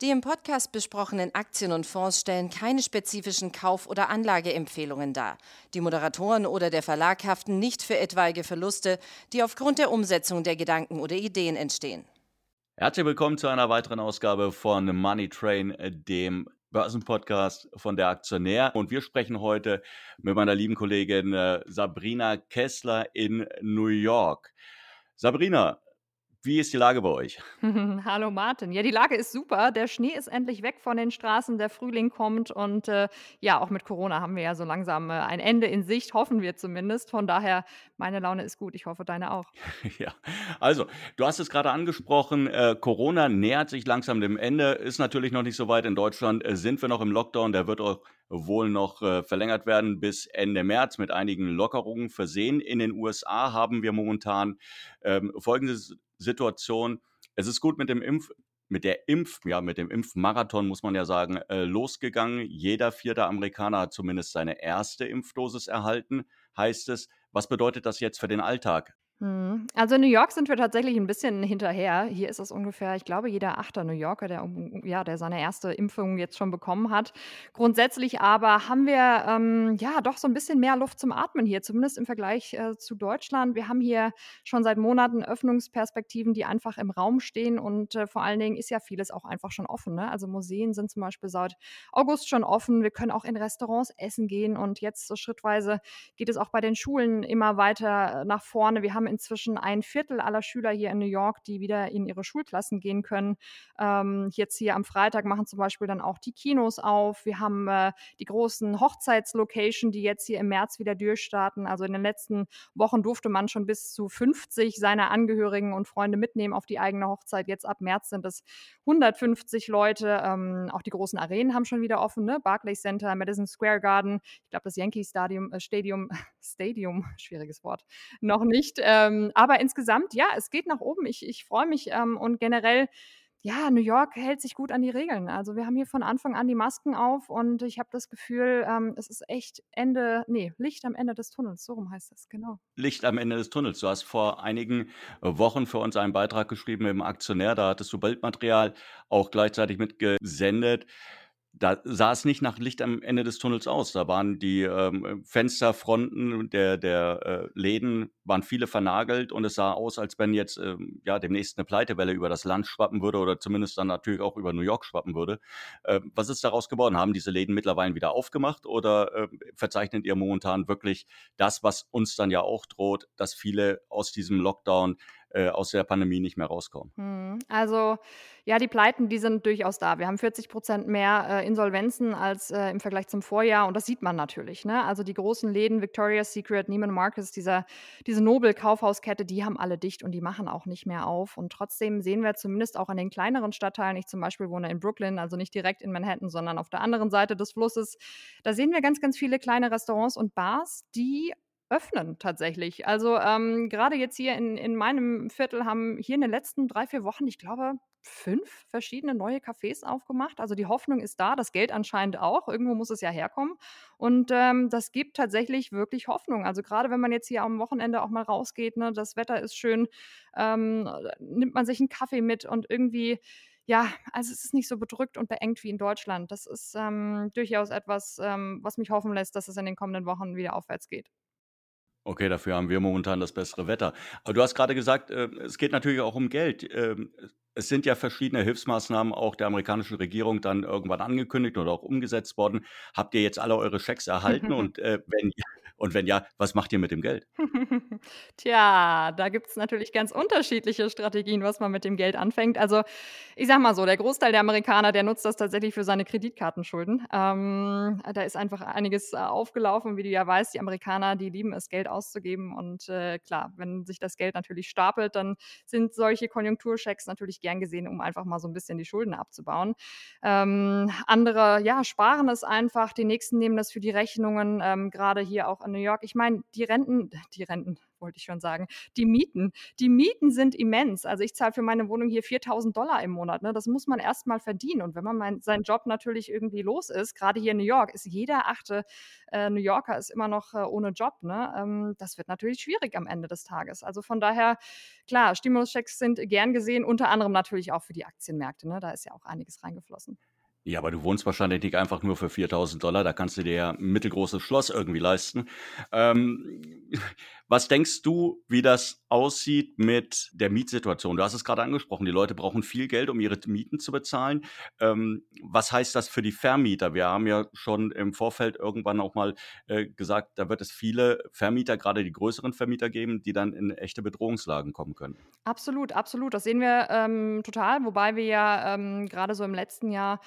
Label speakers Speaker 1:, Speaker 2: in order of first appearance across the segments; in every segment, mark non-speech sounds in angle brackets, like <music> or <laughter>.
Speaker 1: Die im Podcast besprochenen Aktien und Fonds stellen keine spezifischen Kauf- oder Anlageempfehlungen dar. Die Moderatoren oder der Verlag haften nicht für etwaige Verluste, die aufgrund der Umsetzung der Gedanken oder Ideen entstehen.
Speaker 2: Herzlich willkommen zu einer weiteren Ausgabe von Money Train, dem Börsenpodcast von der Aktionär. Und wir sprechen heute mit meiner lieben Kollegin äh, Sabrina Kessler in New York. Sabrina, wie ist die Lage bei euch? <laughs>
Speaker 3: Hallo Martin. Ja, die Lage ist super. Der Schnee ist endlich weg von den Straßen, der Frühling kommt und äh, ja, auch mit Corona haben wir ja so langsam äh, ein Ende in Sicht, hoffen wir zumindest. Von daher, meine Laune ist gut. Ich hoffe, deine auch. <laughs>
Speaker 2: ja, also, du hast es gerade angesprochen, äh, Corona nähert sich langsam dem Ende, ist natürlich noch nicht so weit. In Deutschland äh, sind wir noch im Lockdown, der wird auch wohl noch äh, verlängert werden bis Ende März mit einigen Lockerungen versehen. In den USA haben wir momentan ähm, folgende Situation. Es ist gut mit dem Impf mit der Impf, ja, mit dem Impfmarathon muss man ja sagen, äh, losgegangen. Jeder vierte Amerikaner hat zumindest seine erste Impfdosis erhalten, heißt es. Was bedeutet das jetzt für den Alltag?
Speaker 3: Mhm. Also in New York sind wir tatsächlich ein bisschen hinterher. Hier ist es ungefähr, ich glaube, jeder achte New Yorker, der, ja, der seine erste Impfung jetzt schon bekommen hat. Grundsätzlich aber haben wir ähm, ja doch so ein bisschen mehr Luft zum Atmen hier, zumindest im Vergleich äh, zu Deutschland. Wir haben hier schon seit Monaten Öffnungsperspektiven, die einfach im Raum stehen und äh, vor allen Dingen ist ja vieles auch einfach schon offen. Ne? Also Museen sind zum Beispiel seit August schon offen. Wir können auch in Restaurants essen gehen und jetzt so schrittweise geht es auch bei den Schulen immer weiter nach vorne. Wir haben inzwischen ein Viertel aller Schüler hier in New York, die wieder in ihre Schulklassen gehen können. Ähm, jetzt hier am Freitag machen zum Beispiel dann auch die Kinos auf. Wir haben äh, die großen Hochzeitslocation, die jetzt hier im März wieder durchstarten. Also in den letzten Wochen durfte man schon bis zu 50 seiner Angehörigen und Freunde mitnehmen auf die eigene Hochzeit. Jetzt ab März sind es 150 Leute. Ähm, auch die großen Arenen haben schon wieder offen, ne? Barclays Center, Madison Square Garden. Ich glaube, das Yankee Stadium, äh, Stadium, <laughs> Stadium, schwieriges Wort, noch nicht. Äh, ähm, aber insgesamt, ja, es geht nach oben. Ich, ich freue mich ähm, und generell, ja, New York hält sich gut an die Regeln. Also wir haben hier von Anfang an die Masken auf und ich habe das Gefühl, ähm, es ist echt Ende, nee, Licht am Ende des Tunnels, so rum heißt das, genau.
Speaker 2: Licht am Ende des Tunnels. Du hast vor einigen Wochen für uns einen Beitrag geschrieben im Aktionär, da hattest du Bildmaterial auch gleichzeitig mitgesendet da sah es nicht nach Licht am Ende des Tunnels aus. Da waren die ähm, Fensterfronten der, der äh, Läden, waren viele vernagelt und es sah aus, als wenn jetzt ähm, ja demnächst eine Pleitewelle über das Land schwappen würde oder zumindest dann natürlich auch über New York schwappen würde. Äh, was ist daraus geworden? Haben diese Läden mittlerweile wieder aufgemacht oder äh, verzeichnet ihr momentan wirklich das, was uns dann ja auch droht, dass viele aus diesem Lockdown äh, aus der Pandemie nicht mehr rauskommen.
Speaker 3: Hm, also ja, die Pleiten, die sind durchaus da. Wir haben 40 Prozent mehr äh, Insolvenzen als äh, im Vergleich zum Vorjahr und das sieht man natürlich. Ne? Also die großen Läden, Victoria's Secret, Neiman Marcus, dieser, diese Nobel-Kaufhauskette, die haben alle dicht und die machen auch nicht mehr auf. Und trotzdem sehen wir zumindest auch an den kleineren Stadtteilen, ich zum Beispiel wohne in Brooklyn, also nicht direkt in Manhattan, sondern auf der anderen Seite des Flusses, da sehen wir ganz, ganz viele kleine Restaurants und Bars, die öffnen tatsächlich. Also ähm, gerade jetzt hier in, in meinem Viertel haben hier in den letzten drei, vier Wochen, ich glaube, fünf verschiedene neue Cafés aufgemacht. Also die Hoffnung ist da, das Geld anscheinend auch. Irgendwo muss es ja herkommen. Und ähm, das gibt tatsächlich wirklich Hoffnung. Also gerade wenn man jetzt hier am Wochenende auch mal rausgeht, ne, das Wetter ist schön, ähm, nimmt man sich einen Kaffee mit und irgendwie ja, also es ist nicht so bedrückt und beengt wie in Deutschland. Das ist ähm, durchaus etwas, ähm, was mich hoffen lässt, dass es in den kommenden Wochen wieder aufwärts geht.
Speaker 2: Okay, dafür haben wir momentan das bessere Wetter. Aber du hast gerade gesagt, äh, es geht natürlich auch um Geld. Ähm, es sind ja verschiedene Hilfsmaßnahmen auch der amerikanischen Regierung dann irgendwann angekündigt oder auch umgesetzt worden. Habt ihr jetzt alle eure Schecks erhalten? <laughs> Und äh, wenn und wenn ja, was macht ihr mit dem Geld? <laughs>
Speaker 3: Tja, da gibt es natürlich ganz unterschiedliche Strategien, was man mit dem Geld anfängt. Also ich sag mal so, der Großteil der Amerikaner, der nutzt das tatsächlich für seine Kreditkartenschulden. Ähm, da ist einfach einiges äh, aufgelaufen, wie du ja weißt. Die Amerikaner, die lieben es, Geld auszugeben. Und äh, klar, wenn sich das Geld natürlich stapelt, dann sind solche Konjunkturschecks natürlich gern gesehen, um einfach mal so ein bisschen die Schulden abzubauen. Ähm, andere, ja, sparen es einfach. Die nächsten nehmen das für die Rechnungen, ähm, gerade hier auch in New York. Ich meine, die Renten, die Renten, wollte ich schon sagen. Die Mieten. Die Mieten sind immens. Also ich zahle für meine Wohnung hier 4000 Dollar im Monat. Ne? Das muss man erst mal verdienen. Und wenn man mein, seinen Job natürlich irgendwie los ist, gerade hier in New York, ist jeder achte äh, New Yorker ist immer noch äh, ohne Job. Ne? Ähm, das wird natürlich schwierig am Ende des Tages. Also von daher, klar, Stimuluschecks sind gern gesehen, unter anderem natürlich auch für die Aktienmärkte. Ne? Da ist ja auch einiges reingeflossen.
Speaker 2: Ja, aber du wohnst wahrscheinlich nicht einfach nur für 4000 Dollar, da kannst du dir ja ein mittelgroßes Schloss irgendwie leisten. Ähm, <laughs> was denkst du, wie das aussieht mit der Mietsituation? Du hast es gerade angesprochen, die Leute brauchen viel Geld, um ihre Mieten zu bezahlen. Ähm, was heißt das für die Vermieter? Wir haben ja schon im Vorfeld irgendwann auch mal äh, gesagt, da wird es viele Vermieter, gerade die größeren Vermieter geben, die dann in echte Bedrohungslagen kommen können.
Speaker 3: Absolut, absolut. Das sehen wir ähm, total, wobei wir ja ähm, gerade so im letzten Jahr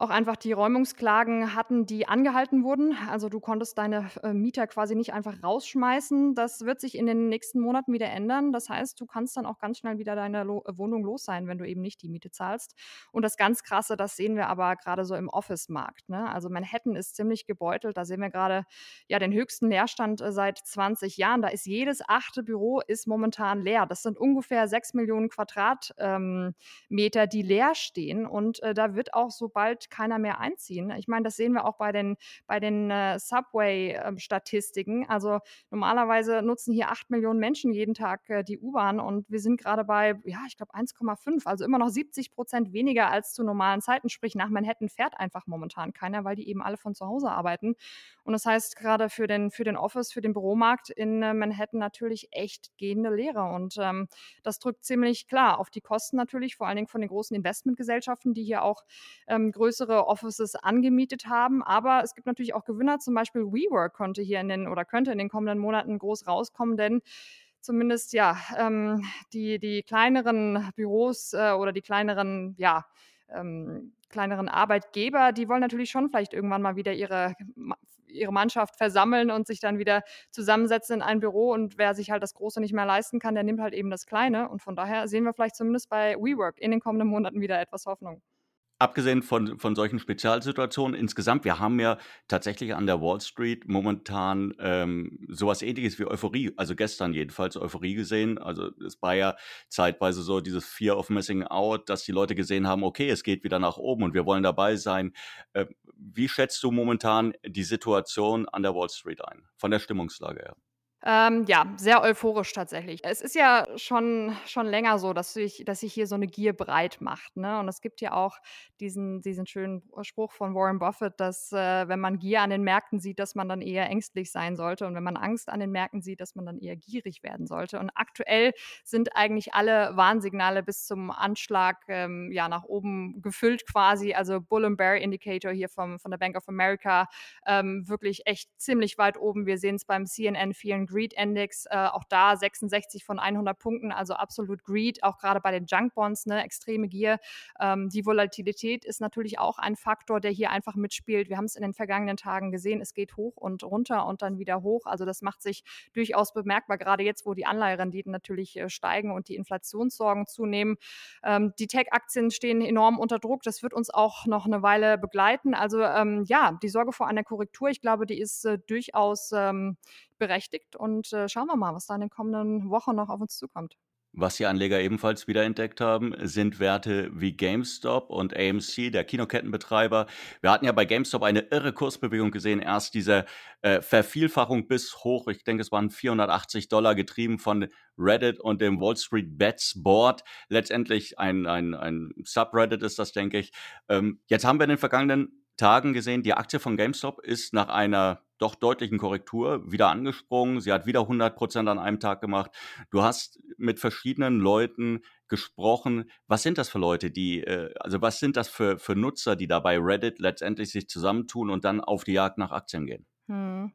Speaker 3: auch einfach die Räumungsklagen hatten, die angehalten wurden. Also du konntest deine äh, Mieter quasi nicht einfach rausschmeißen. Das wird sich in den nächsten Monaten wieder ändern. Das heißt, du kannst dann auch ganz schnell wieder deine äh, Wohnung los sein, wenn du eben nicht die Miete zahlst. Und das ganz Krasse, das sehen wir aber gerade so im Office-Markt. Ne? Also Manhattan ist ziemlich gebeutelt. Da sehen wir gerade ja den höchsten Leerstand äh, seit 20 Jahren. Da ist jedes achte Büro ist momentan leer. Das sind ungefähr sechs Millionen Quadratmeter, ähm, die leer stehen. Und äh, da wird auch sobald keiner mehr einziehen. Ich meine, das sehen wir auch bei den, bei den äh, Subway-Statistiken. also normalerweise nutzen hier acht Millionen Menschen jeden Tag äh, die U-Bahn und wir sind gerade bei, ja, ich glaube 1,5, also immer noch 70 Prozent weniger als zu normalen Zeiten. Sprich, nach Manhattan fährt einfach momentan keiner, weil die eben alle von zu Hause arbeiten. Und das heißt gerade für den, für den Office, für den Büromarkt in äh, Manhattan natürlich echt gehende Lehre. Und ähm, das drückt ziemlich klar auf die Kosten natürlich, vor allen Dingen von den großen Investmentgesellschaften, die hier auch ähm, größere Offices angemietet haben. Aber es gibt natürlich auch Gewinner, zum Beispiel WeWork konnte hier in den oder könnte in den kommenden Monaten groß rauskommen, denn zumindest ja ähm, die, die kleineren Büros äh, oder die kleineren, ja, ähm, kleineren Arbeitgeber, die wollen natürlich schon vielleicht irgendwann mal wieder ihre ihre Mannschaft versammeln und sich dann wieder zusammensetzen in ein Büro. Und wer sich halt das Große nicht mehr leisten kann, der nimmt halt eben das Kleine. Und von daher sehen wir vielleicht zumindest bei WeWork in den kommenden Monaten wieder etwas Hoffnung
Speaker 2: abgesehen von, von solchen Spezialsituationen insgesamt, wir haben ja tatsächlich an der Wall Street momentan ähm, sowas ähnliches wie Euphorie, also gestern jedenfalls Euphorie gesehen. Also es war ja zeitweise so dieses Fear of Missing Out, dass die Leute gesehen haben, okay, es geht wieder nach oben und wir wollen dabei sein. Äh, wie schätzt du momentan die Situation an der Wall Street ein, von der Stimmungslage her?
Speaker 3: Ähm, ja, sehr euphorisch tatsächlich. Es ist ja schon, schon länger so, dass sich, dass sich hier so eine Gier breit macht. Ne? Und es gibt ja auch diesen, diesen schönen Spruch von Warren Buffett, dass äh, wenn man Gier an den Märkten sieht, dass man dann eher ängstlich sein sollte. Und wenn man Angst an den Märkten sieht, dass man dann eher gierig werden sollte. Und aktuell sind eigentlich alle Warnsignale bis zum Anschlag ähm, ja, nach oben gefüllt quasi. Also Bull and Bear Indicator hier vom, von der Bank of America ähm, wirklich echt ziemlich weit oben. Wir sehen es beim CNN vielen Greed Index, äh, auch da 66 von 100 Punkten, also absolut Greed, auch gerade bei den Junk Bonds, ne, extreme Gier. Ähm, die Volatilität ist natürlich auch ein Faktor, der hier einfach mitspielt. Wir haben es in den vergangenen Tagen gesehen, es geht hoch und runter und dann wieder hoch. Also das macht sich durchaus bemerkbar, gerade jetzt, wo die Anleiherenditen natürlich äh, steigen und die Inflationssorgen zunehmen. Ähm, die Tech-Aktien stehen enorm unter Druck. Das wird uns auch noch eine Weile begleiten. Also ähm, ja, die Sorge vor einer Korrektur, ich glaube, die ist äh, durchaus ähm, berechtigt und äh, schauen wir mal, was da in den kommenden Wochen noch auf uns zukommt.
Speaker 2: Was die Anleger ebenfalls wiederentdeckt haben, sind Werte wie GameStop und AMC, der Kinokettenbetreiber. Wir hatten ja bei GameStop eine irre Kursbewegung gesehen. Erst diese äh, Vervielfachung bis hoch, ich denke, es waren 480 Dollar getrieben von Reddit und dem Wall Street Bets Board. Letztendlich ein, ein, ein Subreddit ist das, denke ich. Ähm, jetzt haben wir in den vergangenen Tagen gesehen, die Aktie von GameStop ist nach einer doch deutlichen Korrektur wieder angesprungen. Sie hat wieder 100 Prozent an einem Tag gemacht. Du hast mit verschiedenen Leuten gesprochen. Was sind das für Leute, die, äh, also was sind das für, für Nutzer, die da bei Reddit letztendlich sich zusammentun und dann auf die Jagd nach Aktien gehen?
Speaker 3: Hm.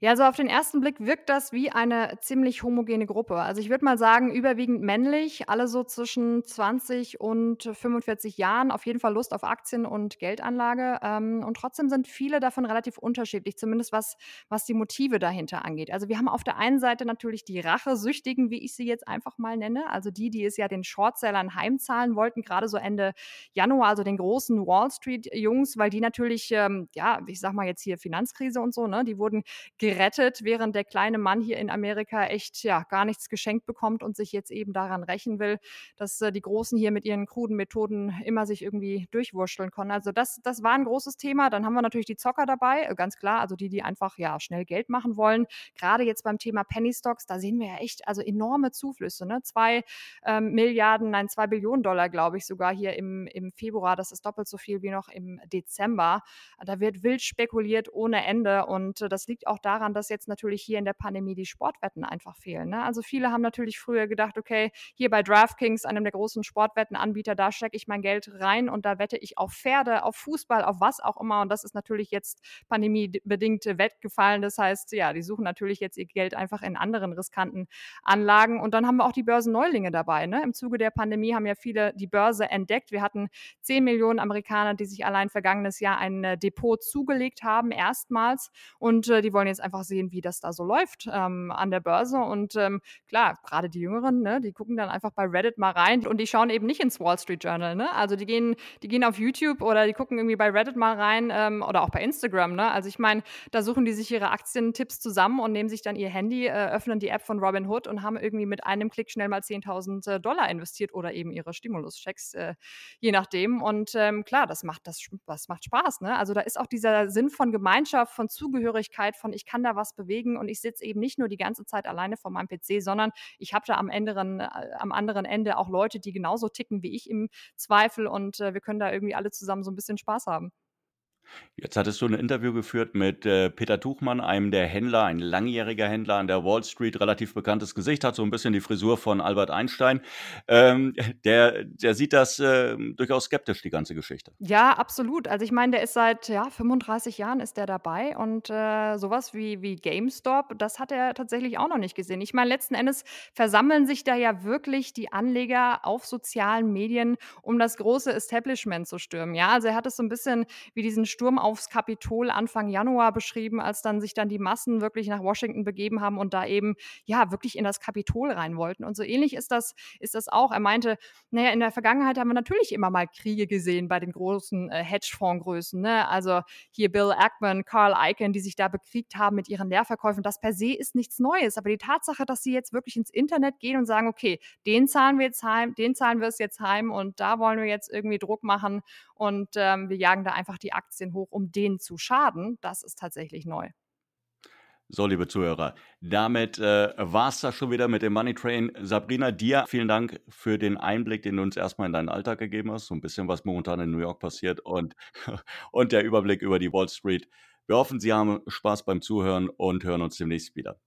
Speaker 3: Ja, so auf den ersten Blick wirkt das wie eine ziemlich homogene Gruppe. Also ich würde mal sagen, überwiegend männlich, alle so zwischen 20 und 45 Jahren, auf jeden Fall Lust auf Aktien und Geldanlage. Ähm, und trotzdem sind viele davon relativ unterschiedlich, zumindest was, was die Motive dahinter angeht. Also wir haben auf der einen Seite natürlich die Rachesüchtigen, wie ich sie jetzt einfach mal nenne, also die, die es ja den Shortsellern heimzahlen wollten, gerade so Ende Januar, also den großen Wall Street-Jungs, weil die natürlich, ähm, ja, ich sag mal jetzt hier Finanzkrise und so, ne, die wurden gerettet, während der kleine Mann hier in Amerika echt ja gar nichts geschenkt bekommt und sich jetzt eben daran rächen will, dass äh, die Großen hier mit ihren kruden Methoden immer sich irgendwie durchwurschteln können. Also das, das war ein großes Thema. Dann haben wir natürlich die Zocker dabei, äh, ganz klar, also die, die einfach ja schnell Geld machen wollen. Gerade jetzt beim Thema Penny Stocks, da sehen wir ja echt also enorme Zuflüsse. Ne? Zwei ähm, Milliarden, nein, zwei Billionen Dollar, glaube ich, sogar hier im, im Februar. Das ist doppelt so viel wie noch im Dezember. Da wird wild spekuliert ohne Ende. Und äh, das liegt auch daran, dass jetzt natürlich hier in der Pandemie die Sportwetten einfach fehlen. Ne? Also viele haben natürlich früher gedacht, okay, hier bei DraftKings, einem der großen Sportwettenanbieter, da stecke ich mein Geld rein und da wette ich auf Pferde, auf Fußball, auf was auch immer. Und das ist natürlich jetzt pandemiebedingt weggefallen. Das heißt, ja, die suchen natürlich jetzt ihr Geld einfach in anderen riskanten Anlagen. Und dann haben wir auch die Börsenneulinge dabei. Ne? Im Zuge der Pandemie haben ja viele die Börse entdeckt. Wir hatten 10 Millionen Amerikaner, die sich allein vergangenes Jahr ein äh, Depot zugelegt haben, erstmals. Und äh, die wollen jetzt einfach sehen, wie das da so läuft ähm, an der Börse. Und ähm, klar, gerade die Jüngeren, ne, die gucken dann einfach bei Reddit mal rein und die schauen eben nicht ins Wall Street Journal. Ne? Also die gehen, die gehen auf YouTube oder die gucken irgendwie bei Reddit mal rein ähm, oder auch bei Instagram. Ne? Also ich meine, da suchen die sich ihre Aktientipps zusammen und nehmen sich dann ihr Handy, äh, öffnen die App von Robinhood und haben irgendwie mit einem Klick schnell mal 10.000 äh, Dollar investiert oder eben ihre Stimuluschecks, äh, je nachdem. Und ähm, klar, das macht, das, das macht Spaß. Ne? Also da ist auch dieser Sinn von Gemeinschaft, von Zugehörigkeit, von ich kann da was bewegen und ich sitze eben nicht nur die ganze Zeit alleine vor meinem PC, sondern ich habe da am anderen, äh, am anderen Ende auch Leute, die genauso ticken wie ich im Zweifel und äh, wir können da irgendwie alle zusammen so ein bisschen Spaß haben.
Speaker 2: Jetzt hattest du ein Interview geführt mit äh, Peter Tuchmann, einem der Händler, ein langjähriger Händler an der Wall Street, relativ bekanntes Gesicht, hat so ein bisschen die Frisur von Albert Einstein. Ähm, der, der sieht das äh, durchaus skeptisch, die ganze Geschichte.
Speaker 3: Ja, absolut. Also ich meine, der ist seit ja, 35 Jahren ist der dabei und äh, sowas wie, wie GameStop, das hat er tatsächlich auch noch nicht gesehen. Ich meine, letzten Endes versammeln sich da ja wirklich die Anleger auf sozialen Medien, um das große Establishment zu stürmen. Ja, also er hat es so ein bisschen wie diesen Sturm aufs Kapitol Anfang Januar beschrieben, als dann sich dann die Massen wirklich nach Washington begeben haben und da eben ja wirklich in das Kapitol rein wollten. Und so ähnlich ist das, ist das auch. Er meinte, naja, in der Vergangenheit haben wir natürlich immer mal Kriege gesehen bei den großen äh, Hedgefondsgrößen. Ne? Also hier Bill Ackman, Carl Icahn, die sich da bekriegt haben mit ihren Leerverkäufen. Das per se ist nichts Neues. Aber die Tatsache, dass sie jetzt wirklich ins Internet gehen und sagen, okay, den zahlen wir jetzt heim, den zahlen wir es jetzt heim und da wollen wir jetzt irgendwie Druck machen und ähm, wir jagen da einfach die Aktien hoch, um denen zu schaden, das ist tatsächlich neu.
Speaker 2: So, liebe Zuhörer, damit äh, war es das schon wieder mit dem Money Train. Sabrina, dir vielen Dank für den Einblick, den du uns erstmal in deinen Alltag gegeben hast, so ein bisschen, was momentan in New York passiert und, <laughs> und der Überblick über die Wall Street. Wir hoffen, Sie haben Spaß beim Zuhören und hören uns demnächst wieder.